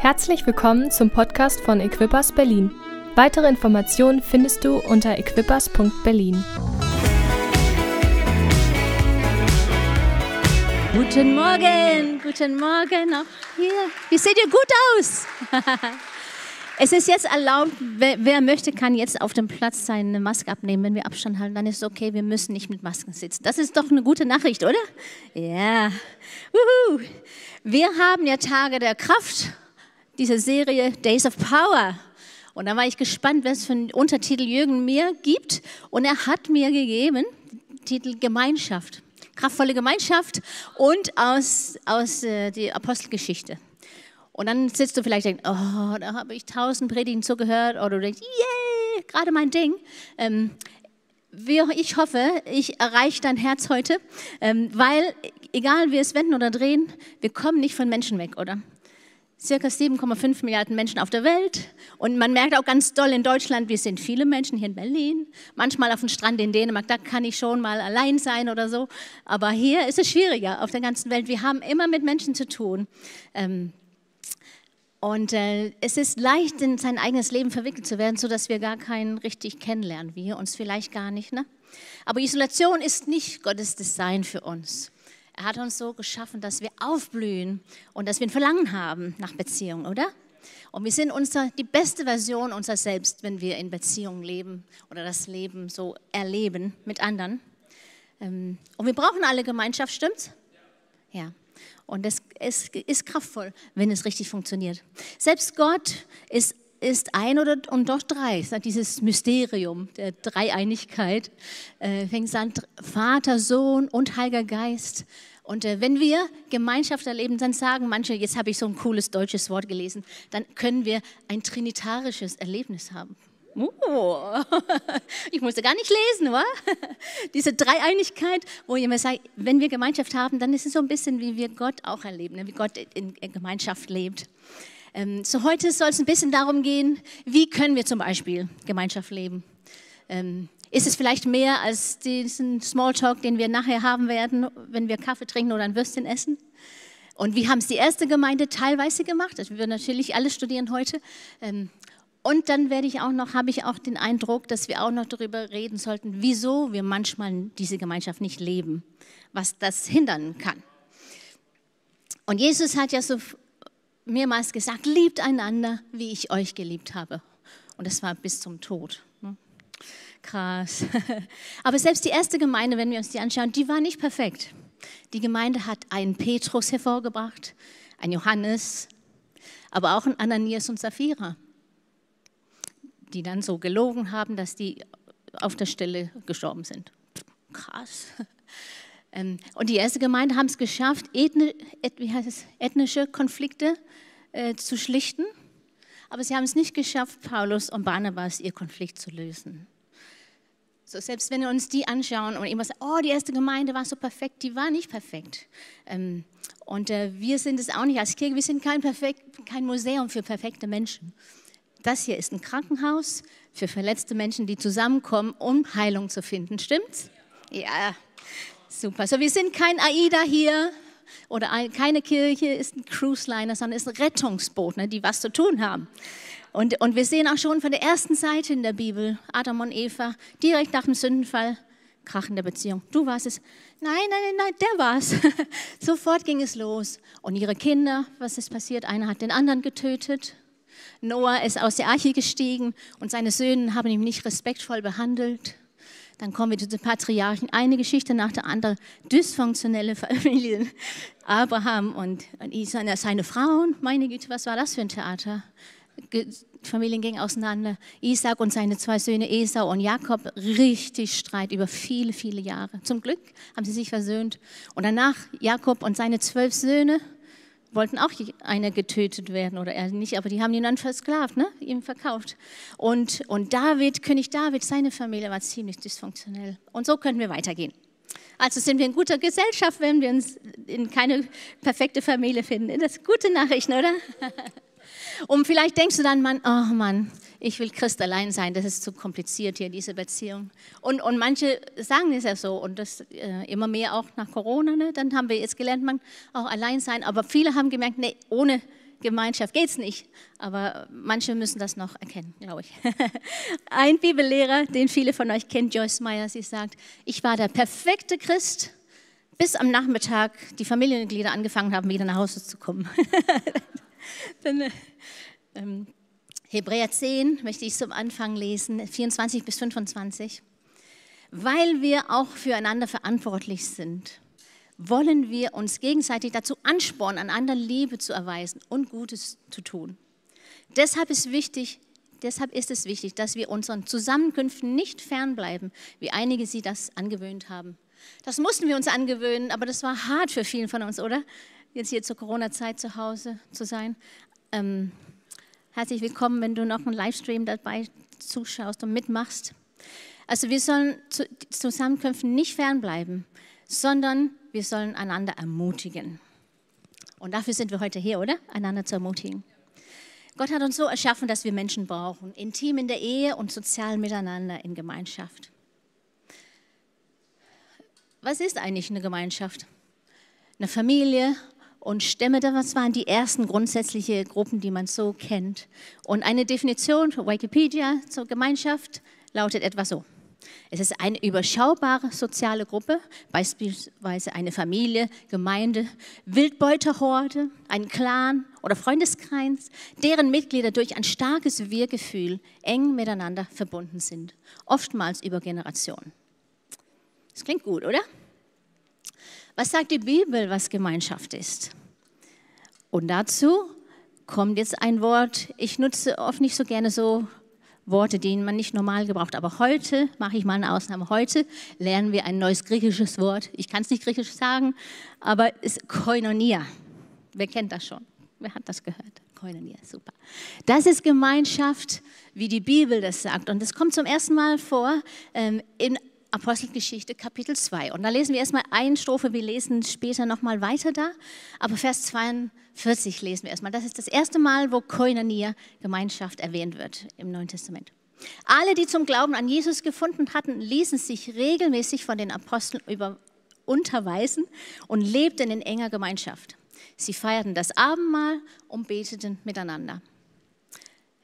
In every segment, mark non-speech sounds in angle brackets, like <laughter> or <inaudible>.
Herzlich willkommen zum Podcast von Equippers Berlin. Weitere Informationen findest du unter equippers.berlin. Guten Morgen, guten Morgen auch hier. Wie seht ihr gut aus? <laughs> Es ist jetzt erlaubt, wer, wer, möchte, kann jetzt auf dem Platz seine Maske abnehmen. Wenn wir Abstand halten, dann ist es okay, wir müssen nicht mit Masken sitzen. Das ist doch eine gute Nachricht, oder? Ja. Uhu. Wir haben ja Tage der Kraft, diese Serie Days of Power. Und da war ich gespannt, was für einen Untertitel Jürgen mir gibt. Und er hat mir gegeben, Titel Gemeinschaft. Kraftvolle Gemeinschaft und aus, aus äh, der Apostelgeschichte. Und dann sitzt du vielleicht und denkst, oh, da habe ich tausend Predigten zugehört. Oder du denkst, yeah, gerade mein Ding. Ähm, ich hoffe, ich erreiche dein Herz heute, ähm, weil egal wie es wenden oder drehen, wir kommen nicht von Menschen weg, oder? Circa 7,5 Milliarden Menschen auf der Welt. Und man merkt auch ganz doll in Deutschland, wir sind viele Menschen hier in Berlin. Manchmal auf dem Strand in Dänemark, da kann ich schon mal allein sein oder so. Aber hier ist es schwieriger auf der ganzen Welt. Wir haben immer mit Menschen zu tun. Ähm, und äh, es ist leicht, in sein eigenes Leben verwickelt zu werden, sodass wir gar keinen richtig kennenlernen. Wir uns vielleicht gar nicht. Ne? Aber Isolation ist nicht Gottes Design für uns. Er hat uns so geschaffen, dass wir aufblühen und dass wir ein Verlangen haben nach Beziehung, oder? Und wir sind unser, die beste Version unserer selbst, wenn wir in Beziehung leben oder das Leben so erleben mit anderen. Ähm, und wir brauchen alle Gemeinschaft, stimmt's? Ja. Und es, es ist kraftvoll, wenn es richtig funktioniert. Selbst Gott ist, ist ein oder und doch drei. Dieses Mysterium der Dreieinigkeit äh, fängt an Vater, Sohn und Heiliger Geist. Und äh, wenn wir Gemeinschaft erleben, dann sagen manche, jetzt habe ich so ein cooles deutsches Wort gelesen, dann können wir ein trinitarisches Erlebnis haben. Oh, <laughs> ich musste gar nicht lesen, wa? <laughs> Diese Dreieinigkeit, wo jemand sagt, wenn wir Gemeinschaft haben, dann ist es so ein bisschen, wie wir Gott auch erleben, ne? wie Gott in Gemeinschaft lebt. Ähm, so heute soll es ein bisschen darum gehen, wie können wir zum Beispiel Gemeinschaft leben. Ähm, ist es vielleicht mehr als diesen Smalltalk, den wir nachher haben werden, wenn wir Kaffee trinken oder ein Würstchen essen? Und wie haben es die erste Gemeinde teilweise gemacht? Das wir natürlich alle studieren heute. Ähm, und dann werde ich auch noch, habe ich auch den Eindruck, dass wir auch noch darüber reden sollten, wieso wir manchmal diese Gemeinschaft nicht leben, was das hindern kann. Und Jesus hat ja so mehrmals gesagt, liebt einander, wie ich euch geliebt habe. Und das war bis zum Tod. Ne? Krass. <laughs> Aber selbst die erste Gemeinde, wenn wir uns die anschauen, die war nicht perfekt. Die Gemeinde hat einen Petrus hervorgebracht, einen Johannes, aber auch einen Ananias und Sapphira die dann so gelogen haben, dass die auf der Stelle gestorben sind. Krass. Ähm, und die erste Gemeinde haben es geschafft, ethnische Konflikte äh, zu schlichten, aber sie haben es nicht geschafft, Paulus und Barnabas ihr Konflikt zu lösen. So, selbst wenn wir uns die anschauen und immer sagen, oh, die erste Gemeinde war so perfekt, die war nicht perfekt. Ähm, und äh, wir sind es auch nicht als Kirche, wir sind kein, perfekt, kein Museum für perfekte Menschen. Das hier ist ein Krankenhaus für verletzte Menschen, die zusammenkommen, um Heilung zu finden. Stimmt's? Ja, super. So, wir sind kein AIDA hier oder ein, keine Kirche ist ein Cruise Liner, sondern ist ein Rettungsboot, ne, die was zu tun haben. Und, und wir sehen auch schon von der ersten Seite in der Bibel, Adam und Eva, direkt nach dem Sündenfall, krachende Beziehung. Du warst es. Nein, nein, nein, nein, der war's. <laughs> Sofort ging es los. Und ihre Kinder, was ist passiert? Einer hat den anderen getötet. Noah ist aus der Arche gestiegen und seine Söhne haben ihn nicht respektvoll behandelt. Dann kommen wir zu den Patriarchen. Eine Geschichte nach der anderen. Dysfunktionelle Familien. <laughs> Abraham und, und seine Frauen. Meine Güte, was war das für ein Theater? Familien gingen auseinander. Isaac und seine zwei Söhne Esau und Jakob, richtig Streit über viele, viele Jahre. Zum Glück haben sie sich versöhnt. Und danach Jakob und seine zwölf Söhne, wollten auch einer getötet werden oder er nicht, aber die haben ihn dann versklavt, ne? ihm verkauft. Und, und David, König David, seine Familie war ziemlich dysfunktionell. Und so können wir weitergehen. Also sind wir in guter Gesellschaft, wenn wir uns in keine perfekte Familie finden. Das ist gute Nachrichten, oder? <laughs> Und vielleicht denkst du dann, Mann, oh Mann, ich will Christ allein sein, das ist zu kompliziert hier, diese Beziehung. Und, und manche sagen es ja so und das äh, immer mehr auch nach Corona, ne? dann haben wir jetzt gelernt, man auch allein sein. Aber viele haben gemerkt, nee, ohne Gemeinschaft geht es nicht, aber manche müssen das noch erkennen, glaube ich. <laughs> Ein Bibellehrer, den viele von euch kennen, Joyce Meyer, sie sagt, ich war der perfekte Christ, bis am Nachmittag die Familienmitglieder angefangen haben, wieder nach Hause zu kommen. <laughs> Dann, ähm, Hebräer 10 möchte ich zum Anfang lesen, 24 bis 25. Weil wir auch füreinander verantwortlich sind, wollen wir uns gegenseitig dazu anspornen, an anderen Liebe zu erweisen und Gutes zu tun. Deshalb ist, wichtig, deshalb ist es wichtig, dass wir unseren Zusammenkünften nicht fernbleiben, wie einige sie das angewöhnt haben. Das mussten wir uns angewöhnen, aber das war hart für vielen von uns, oder? Jetzt hier zur Corona-Zeit zu Hause zu sein. Ähm, herzlich willkommen, wenn du noch einen Livestream dabei zuschaust und mitmachst. Also wir sollen zu Zusammenkünften nicht fernbleiben, sondern wir sollen einander ermutigen. Und dafür sind wir heute hier, oder? Einander zu ermutigen. Gott hat uns so erschaffen, dass wir Menschen brauchen, intim in der Ehe und sozial miteinander in Gemeinschaft. Was ist eigentlich eine Gemeinschaft? Eine Familie und Stämme, das waren die ersten grundsätzlichen Gruppen, die man so kennt. Und eine Definition für Wikipedia zur Gemeinschaft lautet etwa so. Es ist eine überschaubare soziale Gruppe, beispielsweise eine Familie, Gemeinde, Wildbeuterhorde, ein Clan oder Freundeskreis, deren Mitglieder durch ein starkes Wir-Gefühl eng miteinander verbunden sind, oftmals über Generationen. Das klingt gut, oder? Was sagt die Bibel, was Gemeinschaft ist? Und dazu kommt jetzt ein Wort, ich nutze oft nicht so gerne so Worte, die man nicht normal gebraucht. Aber heute mache ich mal eine Ausnahme. Heute lernen wir ein neues griechisches Wort. Ich kann es nicht griechisch sagen, aber es ist Koinonia. Wer kennt das schon? Wer hat das gehört? Koinonia, super. Das ist Gemeinschaft, wie die Bibel das sagt. Und das kommt zum ersten Mal vor ähm, in Apostelgeschichte Kapitel 2. Und da lesen wir erstmal eine Strophe, wir lesen später nochmal weiter da. Aber Vers 42 lesen wir erstmal. Das ist das erste Mal, wo Koinonia, Gemeinschaft, erwähnt wird im Neuen Testament. Alle, die zum Glauben an Jesus gefunden hatten, ließen sich regelmäßig von den Aposteln über unterweisen und lebten in enger Gemeinschaft. Sie feierten das Abendmahl und beteten miteinander.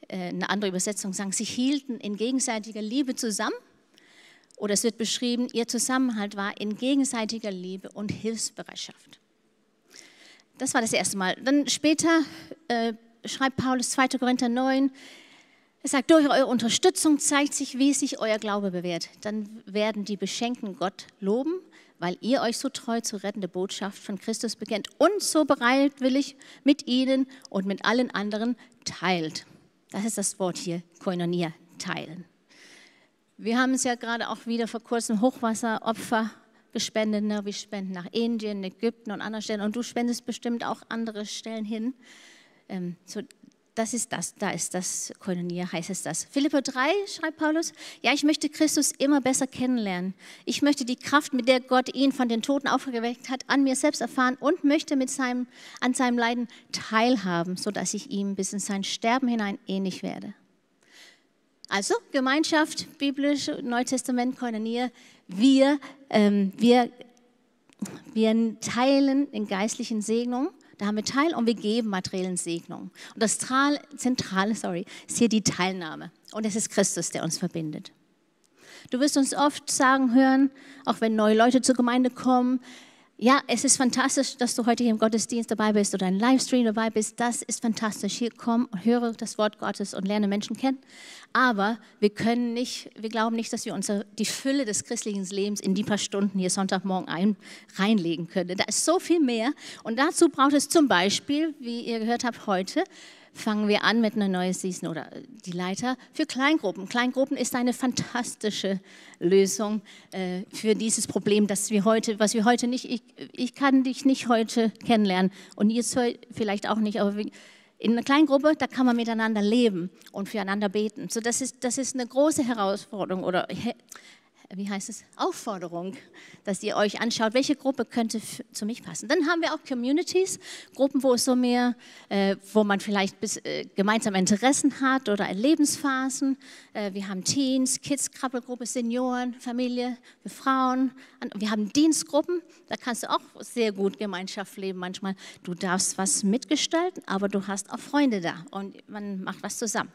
Äh, eine andere Übersetzung sagt, sie hielten in gegenseitiger Liebe zusammen oder es wird beschrieben, ihr Zusammenhalt war in gegenseitiger Liebe und Hilfsbereitschaft. Das war das erste Mal. Dann später äh, schreibt Paulus 2. Korinther 9, er sagt, durch eure Unterstützung zeigt sich, wie sich euer Glaube bewährt. Dann werden die Beschenkten Gott loben, weil ihr euch so treu zur rettenden Botschaft von Christus bekennt und so bereitwillig mit ihnen und mit allen anderen teilt. Das ist das Wort hier, Koinonia, teilen. Wir haben es ja gerade auch wieder vor kurzem Hochwasseropfer gespendet. Ne? Wir spenden nach Indien, Ägypten und anderen Stellen. Und du spendest bestimmt auch andere Stellen hin. Ähm, so, das ist das, da ist das, Koinonia heißt es das. Philippa 3 schreibt Paulus, ja, ich möchte Christus immer besser kennenlernen. Ich möchte die Kraft, mit der Gott ihn von den Toten aufgeweckt hat, an mir selbst erfahren und möchte mit seinem, an seinem Leiden teilhaben, sodass ich ihm bis in sein Sterben hinein ähnlich werde. Also Gemeinschaft, biblisch, Neutestament, Koinonia, wir, ähm, wir, wir teilen in geistlichen Segnungen, da haben wir Teil und wir geben materiellen Segnungen. Und das Zentrale sorry, ist hier die Teilnahme. Und es ist Christus, der uns verbindet. Du wirst uns oft sagen hören, auch wenn neue Leute zur Gemeinde kommen, ja, es ist fantastisch, dass du heute hier im Gottesdienst dabei bist oder ein Livestream dabei bist. Das ist fantastisch. Hier komm und höre das Wort Gottes und lerne Menschen kennen. Aber wir können nicht, wir glauben nicht, dass wir unsere, die Fülle des christlichen Lebens in die paar Stunden hier Sonntagmorgen ein, reinlegen können. Da ist so viel mehr. Und dazu braucht es zum Beispiel, wie ihr gehört habt heute, fangen wir an mit einer neuen Season oder die Leiter für Kleingruppen. Kleingruppen ist eine fantastische Lösung äh, für dieses Problem, das wir heute, was wir heute nicht, ich, ich kann dich nicht heute kennenlernen und ihr vielleicht auch nicht, aber in einer Kleingruppe, da kann man miteinander leben und füreinander beten. So, das ist, das ist eine große Herausforderung oder wie heißt es, Aufforderung, dass ihr euch anschaut, welche Gruppe könnte zu mich passen. Dann haben wir auch Communities, Gruppen, wo es so mehr, äh, wo man vielleicht bis, äh, gemeinsame Interessen hat oder Lebensphasen. Äh, wir haben Teens, Kids, Krabbelgruppe, Senioren, Familie, für Frauen. Wir haben Dienstgruppen, da kannst du auch sehr gut Gemeinschaft leben manchmal. Du darfst was mitgestalten, aber du hast auch Freunde da und man macht was zusammen.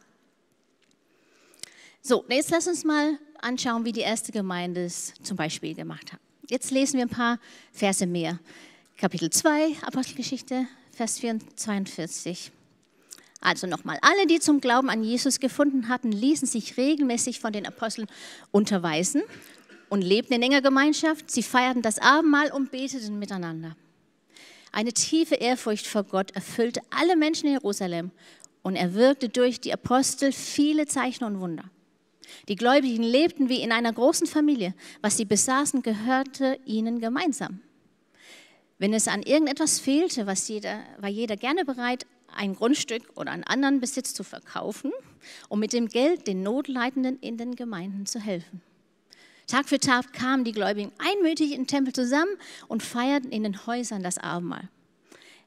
So, jetzt lass uns mal anschauen, wie die erste Gemeinde es zum Beispiel gemacht hat. Jetzt lesen wir ein paar Verse mehr. Kapitel 2, Apostelgeschichte, Vers 42. Also nochmal, alle, die zum Glauben an Jesus gefunden hatten, ließen sich regelmäßig von den Aposteln unterweisen und lebten in enger Gemeinschaft. Sie feierten das Abendmahl und beteten miteinander. Eine tiefe Ehrfurcht vor Gott erfüllte alle Menschen in Jerusalem und er wirkte durch die Apostel viele Zeichen und Wunder. Die Gläubigen lebten wie in einer großen Familie. Was sie besaßen, gehörte ihnen gemeinsam. Wenn es an irgendetwas fehlte, was jeder, war jeder gerne bereit, ein Grundstück oder einen anderen Besitz zu verkaufen, um mit dem Geld den Notleidenden in den Gemeinden zu helfen. Tag für Tag kamen die Gläubigen einmütig im Tempel zusammen und feierten in den Häusern das Abendmahl.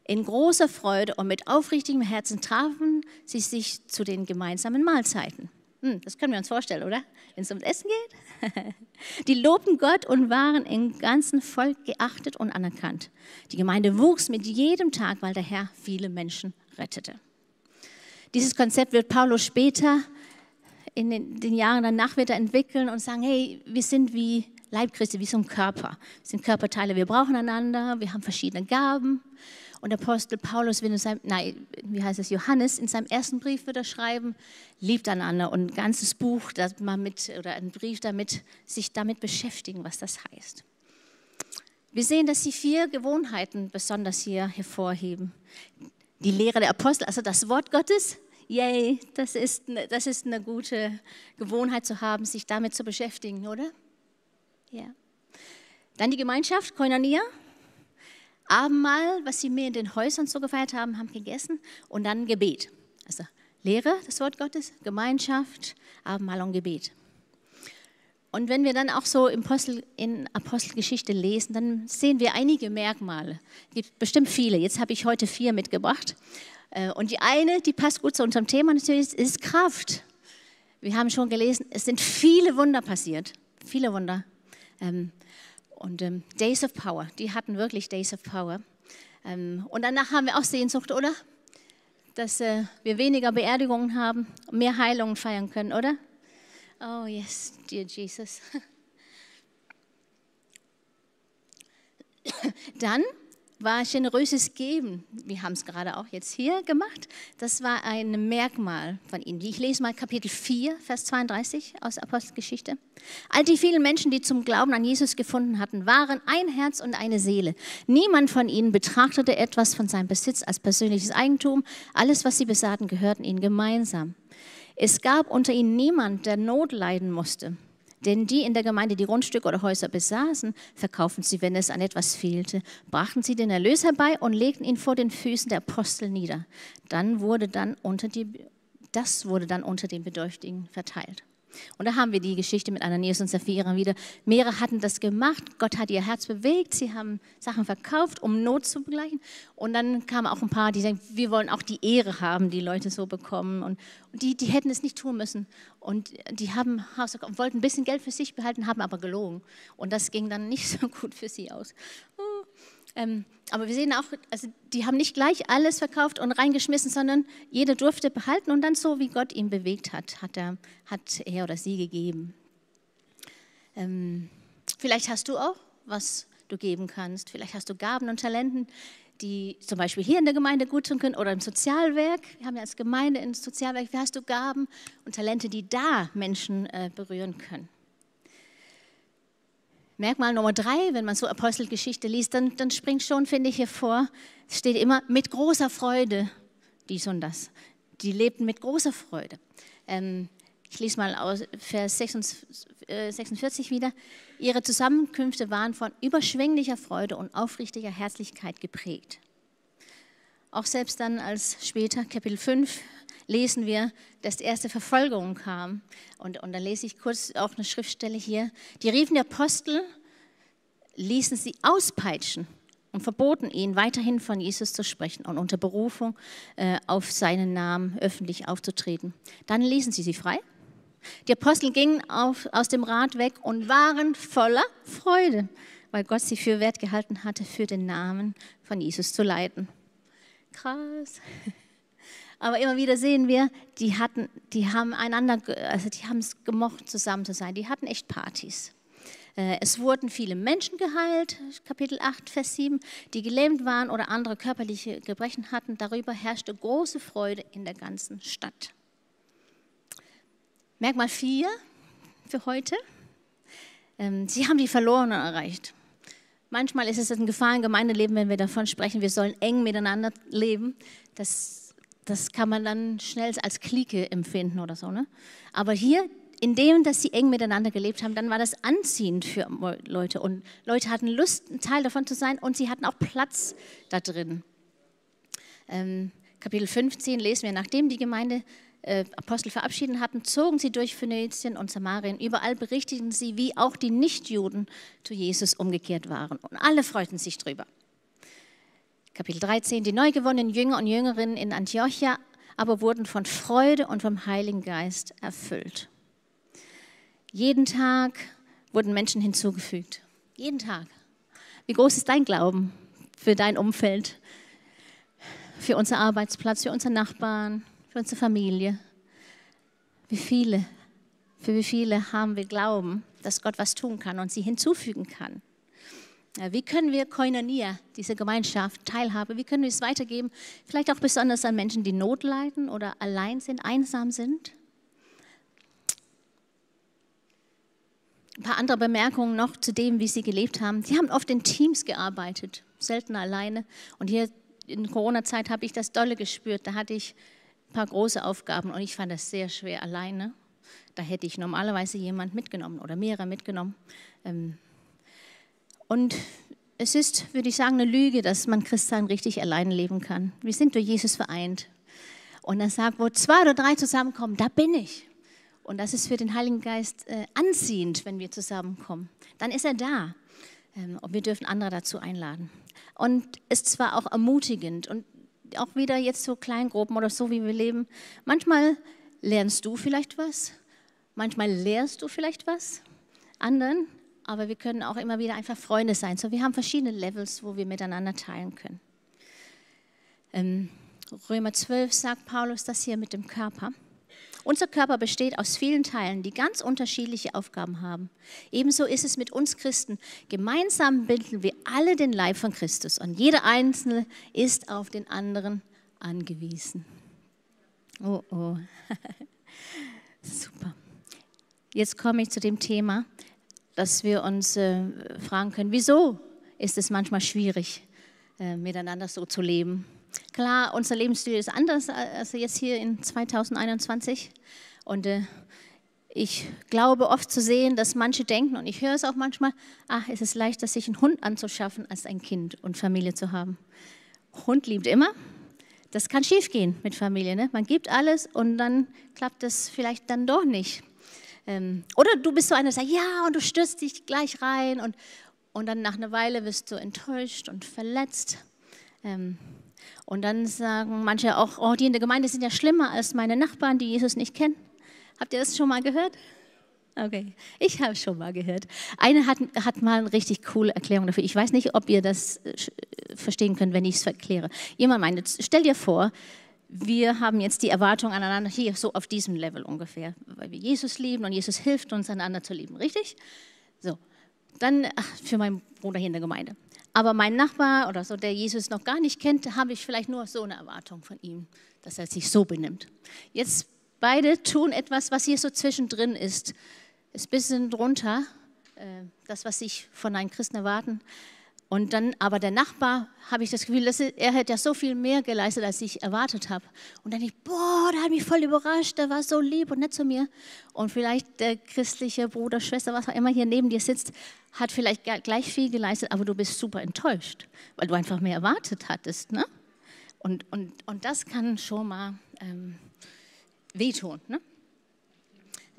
In großer Freude und mit aufrichtigem Herzen trafen sie sich zu den gemeinsamen Mahlzeiten. Hm, das können wir uns vorstellen, oder? Wenn es ums Essen geht. <laughs> Die lobten Gott und waren im ganzen Volk geachtet und anerkannt. Die Gemeinde wuchs mit jedem Tag, weil der Herr viele Menschen rettete. Dieses Konzept wird Paulus später in den, den Jahren danach wieder entwickeln und sagen, hey, wir sind wie Leib Christi, wie so ein Körper. Wir sind Körperteile, wir brauchen einander, wir haben verschiedene Gaben. Und Apostel Paulus will in nein, wie heißt es, Johannes, in seinem ersten Brief wird er schreiben, liebt einander und ein ganzes Buch, das man mit, oder ein Brief damit, sich damit beschäftigen, was das heißt. Wir sehen, dass sie vier Gewohnheiten besonders hier hervorheben. Die Lehre der Apostel, also das Wort Gottes, yay, das ist, das ist eine gute Gewohnheit zu haben, sich damit zu beschäftigen, oder? Ja. Dann die Gemeinschaft, Koinonia, Abendmahl, was sie mir in den Häusern so gefeiert haben, haben gegessen und dann Gebet. Also Lehre, das Wort Gottes, Gemeinschaft, Abendmahl und Gebet. Und wenn wir dann auch so in, Apostel, in Apostelgeschichte lesen, dann sehen wir einige Merkmale. Es gibt bestimmt viele. Jetzt habe ich heute vier mitgebracht. Äh, und die eine, die passt gut zu unserem Thema natürlich, ist Kraft. Wir haben schon gelesen, es sind viele Wunder passiert. Viele Wunder. Und ähm, Days of Power, die hatten wirklich Days of Power. Ähm, und danach haben wir auch Sehnsucht, oder? Dass äh, wir weniger Beerdigungen haben, mehr Heilungen feiern können, oder? Oh yes, dear Jesus. <laughs> Dann war generöses Geben. Wir haben es gerade auch jetzt hier gemacht. Das war ein Merkmal von ihnen. Ich lese mal Kapitel 4, Vers 32 aus Apostelgeschichte. All die vielen Menschen, die zum Glauben an Jesus gefunden hatten, waren ein Herz und eine Seele. Niemand von ihnen betrachtete etwas von seinem Besitz als persönliches Eigentum. Alles, was sie besaßen, gehörten ihnen gemeinsam. Es gab unter ihnen niemand, der Not leiden musste. Denn die in der Gemeinde, die Grundstücke oder Häuser besaßen, verkauften sie, wenn es an etwas fehlte, brachten sie den Erlös herbei und legten ihn vor den Füßen der Apostel nieder. Dann wurde dann unter die, das wurde dann unter den Bedürftigen verteilt. Und da haben wir die Geschichte mit Ananias und Sapphira wieder. Mehrere hatten das gemacht, Gott hat ihr Herz bewegt, sie haben Sachen verkauft, um Not zu begleichen. Und dann kamen auch ein paar, die sagen, wir wollen auch die Ehre haben, die Leute so bekommen. Und, die, die hätten es nicht tun müssen. Und die haben, wollten ein bisschen Geld für sich behalten, haben aber gelogen. Und das ging dann nicht <laughs> so gut für sie aus. Ähm, aber wir sehen auch, also die haben nicht gleich alles verkauft und reingeschmissen, sondern jeder durfte behalten und dann so, wie Gott ihn bewegt hat, hat er, hat er oder sie gegeben. Ähm, vielleicht hast du auch, was du geben kannst. Vielleicht hast du Gaben und Talenten, die zum Beispiel hier in der Gemeinde gut tun können oder im Sozialwerk. Wir haben ja als Gemeinde ins Sozialwerk, wie hast du Gaben und Talente, die da Menschen äh, berühren können. Merkmal Nummer drei, wenn man so Apostelgeschichte liest, dann, dann springt schon, finde ich, hervor, es steht immer mit großer Freude dies und das. Die lebten mit großer Freude. Ähm, ich lese mal aus Vers 46 äh, wieder. Ihre Zusammenkünfte waren von überschwänglicher Freude und aufrichtiger Herzlichkeit geprägt. Auch selbst dann als später, Kapitel 5, lesen wir, dass die erste Verfolgung kam. Und, und dann lese ich kurz auch eine Schriftstelle hier. Die riefen die Apostel, ließen sie auspeitschen und verboten ihnen, weiterhin von Jesus zu sprechen und unter Berufung äh, auf seinen Namen öffentlich aufzutreten. Dann ließen sie sie frei. Die Apostel gingen auf, aus dem Rat weg und waren voller Freude, weil Gott sie für wert gehalten hatte, für den Namen von Jesus zu leiden. Krass. <laughs> Aber immer wieder sehen wir, die hatten, die haben einander, also die haben es gemocht, zusammen zu sein. Die hatten echt Partys. Äh, es wurden viele Menschen geheilt, Kapitel 8, Vers 7, die gelähmt waren oder andere körperliche Gebrechen hatten. Darüber herrschte große Freude in der ganzen Stadt. Merkmal 4 für heute. Ähm, sie haben die Verlorenen erreicht. Manchmal ist es ein Gefahr im Gemeindeleben, wenn wir davon sprechen, wir sollen eng miteinander leben. Das, das kann man dann schnell als Clique empfinden oder so. Ne? Aber hier indem, dass sie eng miteinander gelebt haben, dann war das anziehend für Leute. Und Leute hatten Lust, ein Teil davon zu sein und sie hatten auch Platz da drin. Ähm, Kapitel 15 lesen wir, nachdem die Gemeinde äh, Apostel verabschieden hatten, zogen sie durch Phönizien und Samarien. Überall berichteten sie, wie auch die Nichtjuden zu Jesus umgekehrt waren. Und alle freuten sich drüber. Kapitel 13, die neu gewonnenen Jünger und Jüngerinnen in Antiochia aber wurden von Freude und vom Heiligen Geist erfüllt. Jeden Tag wurden Menschen hinzugefügt. Jeden Tag. Wie groß ist dein Glauben für dein Umfeld, für unseren Arbeitsplatz, für unsere Nachbarn, für unsere Familie? Wie viele, für wie viele haben wir Glauben, dass Gott was tun kann und sie hinzufügen kann? Wie können wir Koinonia, diese Gemeinschaft, Teilhabe, wie können wir es weitergeben? Vielleicht auch besonders an Menschen, die Not leiden oder allein sind, einsam sind. Ein paar andere Bemerkungen noch zu dem, wie sie gelebt haben. Sie haben oft in Teams gearbeitet, selten alleine. Und hier in Corona-Zeit habe ich das dolle gespürt. Da hatte ich ein paar große Aufgaben und ich fand das sehr schwer alleine. Da hätte ich normalerweise jemand mitgenommen oder mehrere mitgenommen. Ähm, und es ist, würde ich sagen, eine Lüge, dass man Christsein richtig alleine leben kann. Wir sind durch Jesus vereint. Und er sagt, wo zwei oder drei zusammenkommen, da bin ich. Und das ist für den Heiligen Geist äh, anziehend, wenn wir zusammenkommen. Dann ist er da. Ähm, und wir dürfen andere dazu einladen. Und es ist zwar auch ermutigend und auch wieder jetzt so Kleingruppen oder so, wie wir leben. Manchmal lernst du vielleicht was, manchmal lehrst du vielleicht was anderen, aber wir können auch immer wieder einfach Freunde sein. So, wir haben verschiedene Levels, wo wir miteinander teilen können. Ähm, Römer 12 sagt Paulus das hier mit dem Körper. Unser Körper besteht aus vielen Teilen, die ganz unterschiedliche Aufgaben haben. Ebenso ist es mit uns Christen. Gemeinsam bilden wir alle den Leib von Christus und jeder Einzelne ist auf den anderen angewiesen. Oh, oh. <laughs> Super. Jetzt komme ich zu dem Thema, dass wir uns äh, fragen können, wieso ist es manchmal schwierig, äh, miteinander so zu leben? Klar, unser Lebensstil ist anders als jetzt hier in 2021. Und äh, ich glaube oft zu sehen, dass manche denken, und ich höre es auch manchmal, ach, es ist leichter, sich einen Hund anzuschaffen, als ein Kind und Familie zu haben. Hund liebt immer. Das kann schiefgehen mit Familie. Ne? Man gibt alles und dann klappt es vielleicht dann doch nicht. Ähm, oder du bist so einer, der sagt, ja, und du stürzt dich gleich rein und, und dann nach einer Weile wirst du enttäuscht und verletzt. Ähm, und dann sagen manche auch, oh, die in der Gemeinde sind ja schlimmer als meine Nachbarn, die Jesus nicht kennen. Habt ihr das schon mal gehört? Okay, ich habe schon mal gehört. Eine hat, hat mal eine richtig coole Erklärung dafür. Ich weiß nicht, ob ihr das äh, verstehen könnt, wenn ich es erkläre. Jemand meint, stell dir vor, wir haben jetzt die Erwartung aneinander hier so auf diesem Level ungefähr, weil wir Jesus lieben und Jesus hilft uns einander zu lieben, richtig? So, dann ach, für meinen Bruder hier in der Gemeinde. Aber mein Nachbar oder so, der Jesus noch gar nicht kennt, habe ich vielleicht nur so eine Erwartung von ihm, dass er sich so benimmt. Jetzt beide tun etwas, was hier so zwischendrin ist. Ist ein bisschen drunter, äh, das, was sich von einem Christen erwarten. Und dann aber der Nachbar, habe ich das Gefühl, dass er hat ja so viel mehr geleistet, als ich erwartet habe. Und dann ich, boah, der hat mich voll überrascht, der war so lieb und nett zu mir. Und vielleicht der christliche Bruder, Schwester, was auch immer hier neben dir sitzt, hat vielleicht gleich viel geleistet, aber du bist super enttäuscht, weil du einfach mehr erwartet hattest. Ne? Und, und, und das kann schon mal ähm, wehtun. Ne?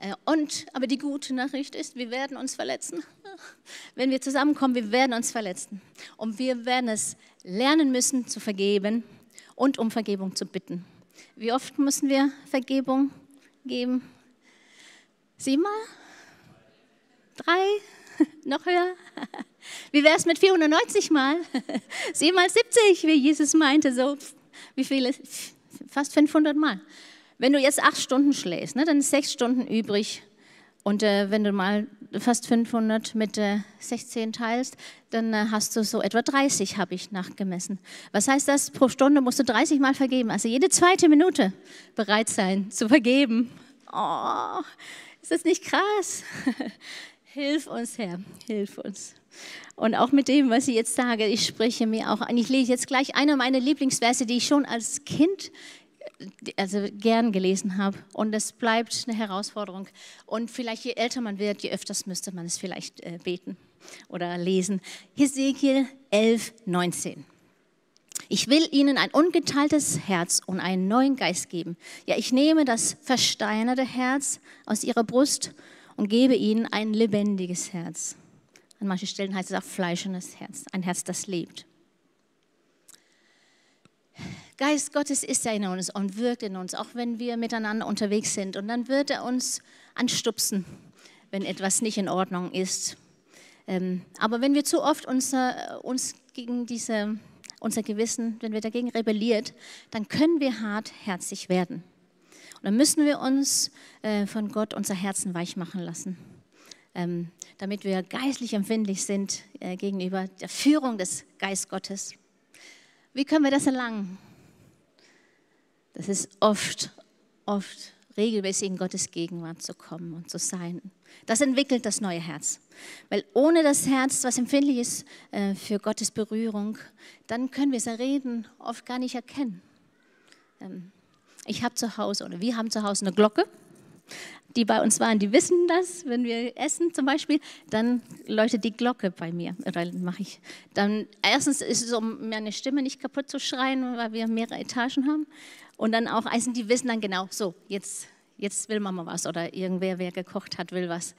Äh, und, aber die gute Nachricht ist, wir werden uns verletzen. <laughs> Wenn wir zusammenkommen, wir werden uns verletzen. Und wir werden es lernen müssen zu vergeben und um Vergebung zu bitten. Wie oft müssen wir Vergebung geben? Siebenmal? Drei? <laughs> Noch höher? <laughs> Wie wäre es mit 490 Mal? Siebenmal 70, wie Jesus meinte, so wie viele? Fast 500 Mal. Wenn du jetzt acht Stunden schläfst, ne, dann ist sechs Stunden übrig. Und äh, wenn du mal fast 500 mit äh, 16 teilst, dann äh, hast du so etwa 30, habe ich nachgemessen. Was heißt das? Pro Stunde musst du 30 Mal vergeben. Also jede zweite Minute bereit sein zu vergeben. Oh, ist das nicht krass? <laughs> hilf uns, Herr, hilf uns. Und auch mit dem, was ich jetzt sage, ich spreche mir auch an. Ich lese jetzt gleich einer meiner Lieblingsverse, die ich schon als Kind also gern gelesen habe. Und es bleibt eine Herausforderung. Und vielleicht je älter man wird, je öfters müsste man es vielleicht äh, beten oder lesen. Hesekiel 11, 19. Ich will ihnen ein ungeteiltes Herz und einen neuen Geist geben. Ja, ich nehme das versteinerte Herz aus ihrer Brust und gebe ihnen ein lebendiges Herz. An manchen Stellen heißt es auch fleischendes Herz, ein Herz, das lebt. Geist Gottes ist ja in uns und wirkt in uns, auch wenn wir miteinander unterwegs sind. Und dann wird er uns anstupsen, wenn etwas nicht in Ordnung ist. Ähm, aber wenn wir zu oft unser, uns gegen diese, unser Gewissen, wenn wir dagegen rebelliert, dann können wir hartherzig werden. Und dann müssen wir uns äh, von Gott unser Herzen weich machen lassen, ähm, damit wir geistlich empfindlich sind äh, gegenüber der Führung des Geist Gottes. Wie können wir das erlangen? Das ist oft, oft regelmäßig in Gottes Gegenwart zu kommen und zu sein. Das entwickelt das neue Herz. Weil ohne das Herz, was empfindlich ist äh, für Gottes Berührung, dann können wir sein Reden oft gar nicht erkennen. Ähm, ich habe zu Hause, oder wir haben zu Hause eine Glocke. Die bei uns waren, die wissen das. Wenn wir essen zum Beispiel, dann leuchtet die Glocke bei mir. Oder mache ich. Dann erstens ist es, um meine Stimme nicht kaputt zu schreien, weil wir mehrere Etagen haben. Und dann auch Eisen, die wissen dann genau, so, jetzt, jetzt will Mama was oder irgendwer, wer gekocht hat, will was.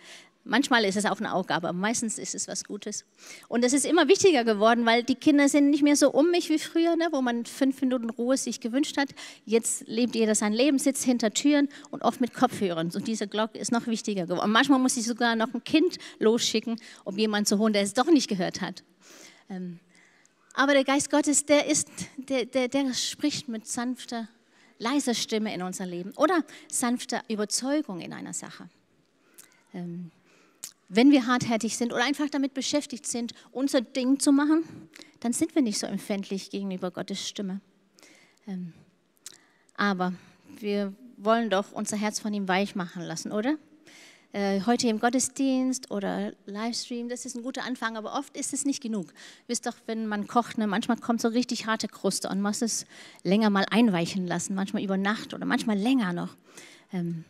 Manchmal ist es auch eine Aufgabe, aber meistens ist es was Gutes. Und es ist immer wichtiger geworden, weil die Kinder sind nicht mehr so um mich wie früher, ne, wo man fünf Minuten Ruhe sich gewünscht hat. Jetzt lebt jeder sein Leben, sitzt hinter Türen und oft mit Kopfhörern. Und diese Glocke ist noch wichtiger geworden. Manchmal muss ich sogar noch ein Kind losschicken, um jemanden zu holen, der es doch nicht gehört hat. Ähm, aber der Geist Gottes, der ist, der, der, der spricht mit sanfter leise Stimme in unser Leben oder sanfte Überzeugung in einer Sache. Ähm, wenn wir hartherzig sind oder einfach damit beschäftigt sind, unser Ding zu machen, dann sind wir nicht so empfindlich gegenüber Gottes Stimme. Ähm, aber wir wollen doch unser Herz von ihm weich machen lassen, oder? Äh, heute im Gottesdienst oder Livestream, das ist ein guter Anfang, aber oft ist es nicht genug. Wisst doch, wenn man kocht, ne, manchmal kommt so richtig harte Kruste und muss es länger mal einweichen lassen, manchmal über Nacht oder manchmal länger noch. Ähm,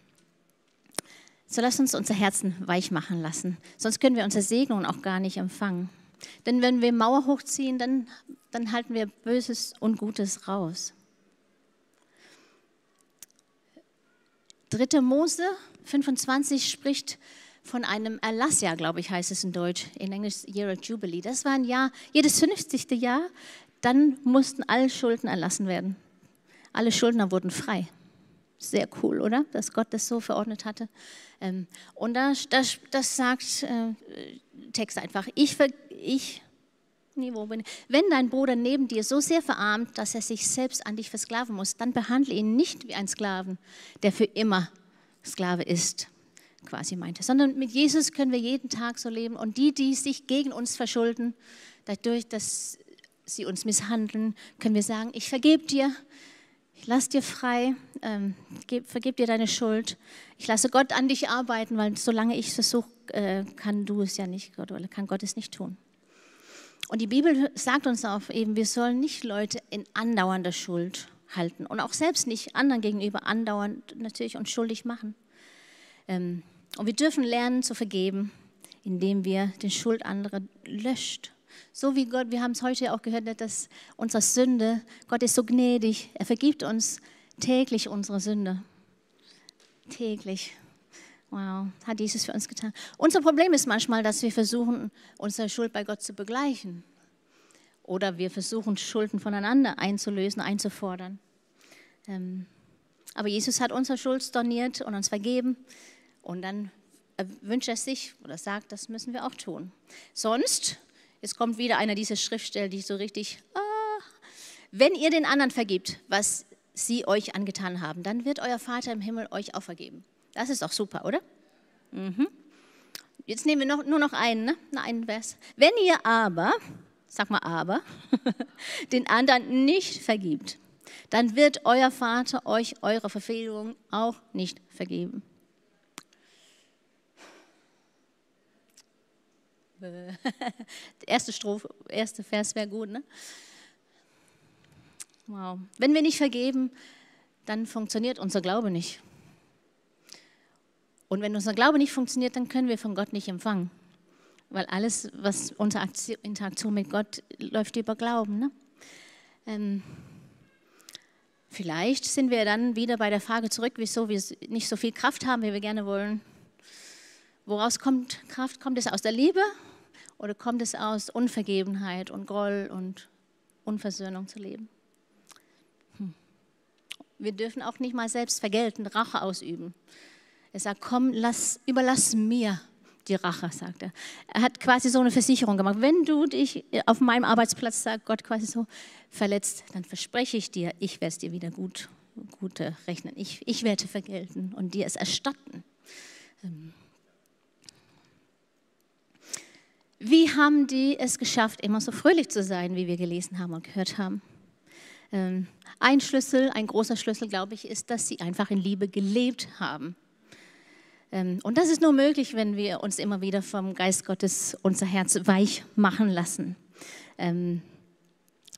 so lasst uns unser Herzen weich machen lassen, sonst können wir unsere Segnungen auch gar nicht empfangen. Denn wenn wir Mauer hochziehen, dann, dann halten wir Böses und Gutes raus. 3. Mose 25 spricht von einem Erlassjahr, glaube ich, heißt es in Deutsch, in Englisch Year of Jubilee. Das war ein Jahr, jedes 50. Jahr, dann mussten alle Schulden erlassen werden. Alle Schuldner wurden frei. Sehr cool, oder? Dass Gott das so verordnet hatte. Ähm, und das, das, das sagt äh, Text einfach, ich, ich Wo bin? Wenn dein Bruder neben dir so sehr verarmt, dass er sich selbst an dich versklaven muss, dann behandle ihn nicht wie einen Sklaven, der für immer Sklave ist, quasi meinte, sondern mit Jesus können wir jeden Tag so leben. Und die, die sich gegen uns verschulden, dadurch, dass sie uns misshandeln, können wir sagen, ich vergebe dir, ich lasse dir frei, ähm, vergib dir deine Schuld. Ich lasse Gott an dich arbeiten, weil solange ich versuche, äh, kann du es ja nicht, Gott, kann Gott es nicht tun. Und die Bibel sagt uns auch eben, wir sollen nicht Leute in andauernder Schuld halten und auch selbst nicht anderen gegenüber andauernd natürlich uns schuldig machen. Ähm, und wir dürfen lernen zu vergeben, indem wir den Schuld anderer löscht. So wie Gott, wir haben es heute auch gehört, dass unsere Sünde, Gott ist so gnädig, er vergibt uns täglich unsere Sünde. Täglich. Wow, hat Jesus für uns getan. Unser Problem ist manchmal, dass wir versuchen, unsere Schuld bei Gott zu begleichen. Oder wir versuchen, Schulden voneinander einzulösen, einzufordern. Ähm, aber Jesus hat unsere Schuld storniert und uns vergeben. Und dann wünscht er sich oder sagt, das müssen wir auch tun. Sonst, es kommt wieder einer dieser Schriftstellen, die so richtig, ah, wenn ihr den anderen vergibt, was sie euch angetan haben, dann wird euer Vater im Himmel euch auch vergeben. Das ist doch super, oder? Mhm. Jetzt nehmen wir noch, nur noch einen, ne? einen Vers. Wenn ihr aber, sag mal aber, <laughs> den anderen nicht vergibt, dann wird euer Vater euch eure Verfehlungen auch nicht vergeben. <laughs> Erste Strophe, erste Vers wäre gut, ne? Wow. Wenn wir nicht vergeben, dann funktioniert unser Glaube nicht. Und wenn unser Glaube nicht funktioniert, dann können wir von Gott nicht empfangen. Weil alles, was unsere Interaktion mit Gott läuft über Glauben. Ne? Ähm, vielleicht sind wir dann wieder bei der Frage zurück, wieso wir nicht so viel Kraft haben, wie wir gerne wollen. Woraus kommt Kraft? Kommt es aus der Liebe oder kommt es aus Unvergebenheit und Groll und Unversöhnung zu leben? Hm. Wir dürfen auch nicht mal selbst vergelten, Rache ausüben. Er sagt, komm, lass, überlass mir die Rache, sagt er. Er hat quasi so eine Versicherung gemacht. Wenn du dich auf meinem Arbeitsplatz, sagt Gott quasi so, verletzt, dann verspreche ich dir, ich werde es dir wieder gut, gut rechnen. Ich, ich werde vergelten und dir es erstatten. Ähm, Wie haben die es geschafft, immer so fröhlich zu sein, wie wir gelesen haben und gehört haben? Ähm, ein Schlüssel, ein großer Schlüssel, glaube ich, ist, dass sie einfach in Liebe gelebt haben. Ähm, und das ist nur möglich, wenn wir uns immer wieder vom Geist Gottes unser Herz weich machen lassen. Ähm,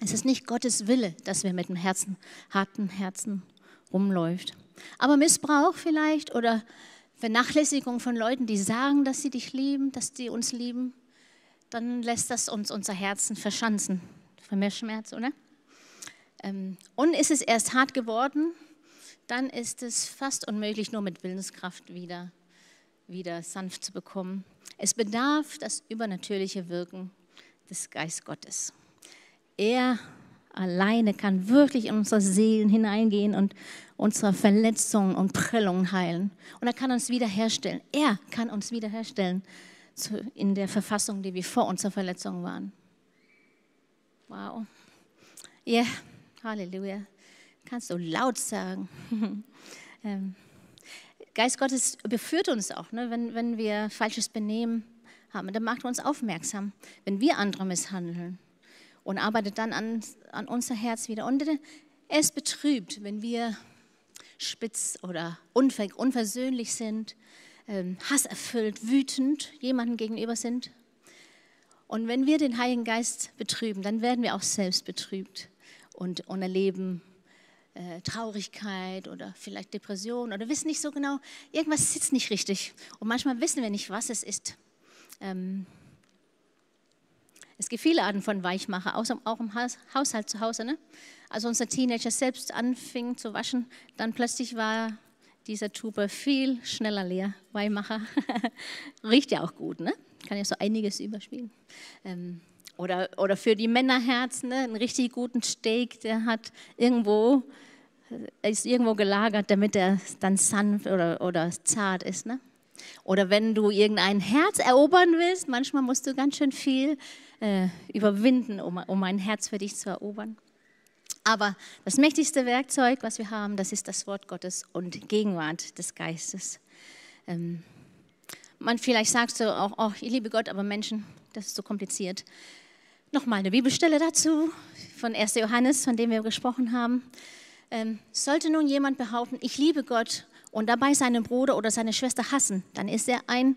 es ist nicht Gottes Wille, dass wir mit dem Herzen, harten Herzen rumläuft. Aber Missbrauch vielleicht oder Vernachlässigung von Leuten, die sagen, dass sie dich lieben, dass sie uns lieben, dann lässt das uns unser Herzen verschanzen. Für mehr Schmerz, oder? Ähm, und ist es erst hart geworden, dann ist es fast unmöglich, nur mit Willenskraft wieder, wieder sanft zu bekommen. Es bedarf das übernatürliche Wirken des Geist Gottes. Er alleine kann wirklich in unsere Seelen hineingehen und unsere Verletzungen und Prellungen heilen. Und er kann uns wiederherstellen. Er kann uns wiederherstellen in der Verfassung, die wir vor unserer Verletzung waren. Wow. Ja, yeah. Halleluja. Kannst du laut sagen. <laughs> ähm, Geist Gottes beführt uns auch, ne? wenn, wenn wir falsches Benehmen haben. Dann macht er uns aufmerksam, wenn wir andere misshandeln und arbeitet dann an, an unser Herz wieder. Und er ist betrübt, wenn wir spitz oder unversöhnlich sind, ähm, hasserfüllt, wütend jemandem gegenüber sind. Und wenn wir den Heiligen Geist betrüben, dann werden wir auch selbst betrübt und, und erleben äh, Traurigkeit oder vielleicht Depression oder wissen nicht so genau, irgendwas sitzt nicht richtig. Und manchmal wissen wir nicht, was es ist. Ähm, es gibt viele Arten von Weichmacher, auch im Haushalt zu Hause. Ne? Als unser Teenager selbst anfing zu waschen, dann plötzlich war dieser Tube viel schneller leer. Weimacher. <laughs> Riecht ja auch gut, ne? Kann ja so einiges überspielen. Ähm, oder, oder für die Männerherzen, ne? einen richtig guten Steak, der hat irgendwo, ist irgendwo gelagert, damit er dann sanft oder, oder zart ist. Ne? Oder wenn du irgendein Herz erobern willst, manchmal musst du ganz schön viel äh, überwinden, um, um ein Herz für dich zu erobern. Aber das mächtigste Werkzeug, was wir haben, das ist das Wort Gottes und Gegenwart des Geistes. Ähm, man vielleicht sagst du auch, oh, ich liebe Gott, aber Menschen, das ist so kompliziert. Nochmal eine Bibelstelle dazu von 1. Johannes, von dem wir gesprochen haben. Ähm, sollte nun jemand behaupten, ich liebe Gott und dabei seinen Bruder oder seine Schwester hassen, dann ist er ein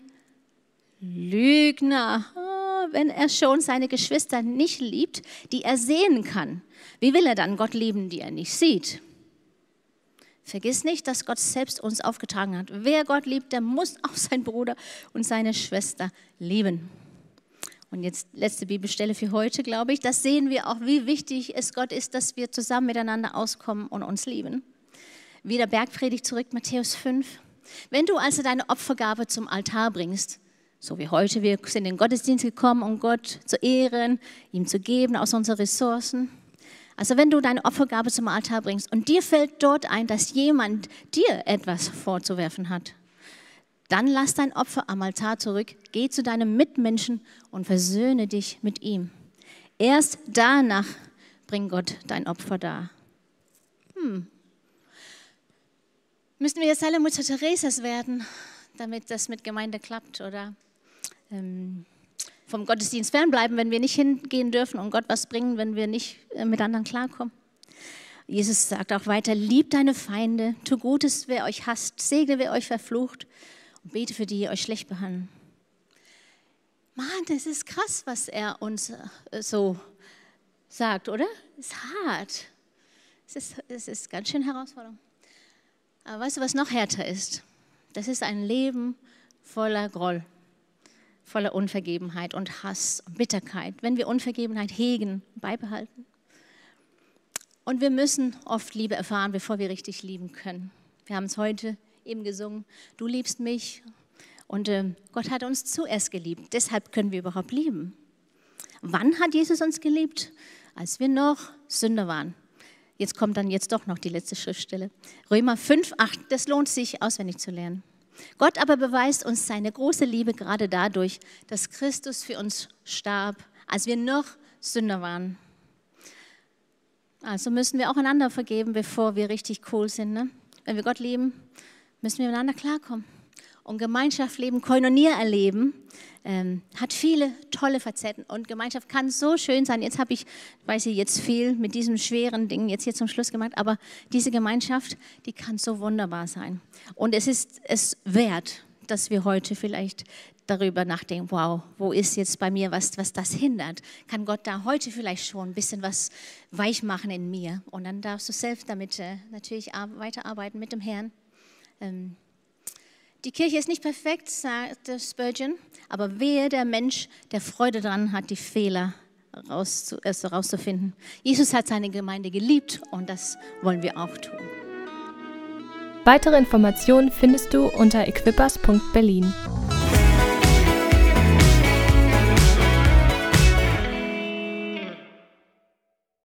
Lügner. Oh, wenn er schon seine Geschwister nicht liebt, die er sehen kann, wie will er dann Gott lieben, die er nicht sieht? Vergiss nicht, dass Gott selbst uns aufgetragen hat. Wer Gott liebt, der muss auch <laughs> seinen Bruder und seine Schwester lieben. Und jetzt letzte Bibelstelle für heute, glaube ich. Das sehen wir auch, wie wichtig es Gott ist, dass wir zusammen miteinander auskommen und uns lieben. Wieder Bergpredigt zurück, Matthäus 5. Wenn du also deine Opfergabe zum Altar bringst, so wie heute, wir sind in den Gottesdienst gekommen, um Gott zu ehren, ihm zu geben aus unseren Ressourcen. Also wenn du deine Opfergabe zum Altar bringst und dir fällt dort ein, dass jemand dir etwas vorzuwerfen hat, dann lass dein Opfer am Altar zurück, geh zu deinem Mitmenschen und versöhne dich mit ihm. Erst danach bring Gott dein Opfer dar. Hm. Müssen wir jetzt alle Mutter Theresas werden, damit das mit Gemeinde klappt oder ähm, vom Gottesdienst fernbleiben, wenn wir nicht hingehen dürfen und Gott was bringen, wenn wir nicht äh, mit anderen klarkommen? Jesus sagt auch weiter, liebt deine Feinde, tu Gutes, wer euch hasst, segne, wer euch verflucht und bete für die, die euch schlecht behandeln. Mann, das ist krass, was er uns äh, so sagt, oder? Ist hart. Es ist, es ist ganz schön herausfordernd. Aber weißt du, was noch härter ist? Das ist ein Leben voller Groll, voller Unvergebenheit und Hass und Bitterkeit. Wenn wir Unvergebenheit hegen, beibehalten. Und wir müssen oft Liebe erfahren, bevor wir richtig lieben können. Wir haben es heute eben gesungen, du liebst mich und äh, Gott hat uns zuerst geliebt. Deshalb können wir überhaupt lieben. Wann hat Jesus uns geliebt? Als wir noch Sünder waren. Jetzt kommt dann jetzt doch noch die letzte Schriftstelle. Römer 5, 8, das lohnt sich auswendig zu lernen. Gott aber beweist uns seine große Liebe gerade dadurch, dass Christus für uns starb, als wir noch Sünder waren. Also müssen wir auch einander vergeben, bevor wir richtig cool sind. Ne? Wenn wir Gott lieben, müssen wir miteinander klarkommen. Und Gemeinschaft leben, Koinonia erleben, ähm, hat viele tolle Facetten. Und Gemeinschaft kann so schön sein. Jetzt habe ich, weiß ich, jetzt viel mit diesem schweren Ding jetzt hier zum Schluss gemacht, aber diese Gemeinschaft, die kann so wunderbar sein. Und es ist es wert, dass wir heute vielleicht darüber nachdenken, wow, wo ist jetzt bei mir was, was das hindert? Kann Gott da heute vielleicht schon ein bisschen was weich machen in mir? Und dann darfst du selbst damit äh, natürlich weiterarbeiten mit dem Herrn. Ähm, die Kirche ist nicht perfekt, sagt Spurgeon, aber wehe der Mensch, der Freude daran hat, die Fehler herauszufinden. Jesus hat seine Gemeinde geliebt und das wollen wir auch tun. Weitere Informationen findest du unter equippers.berlin.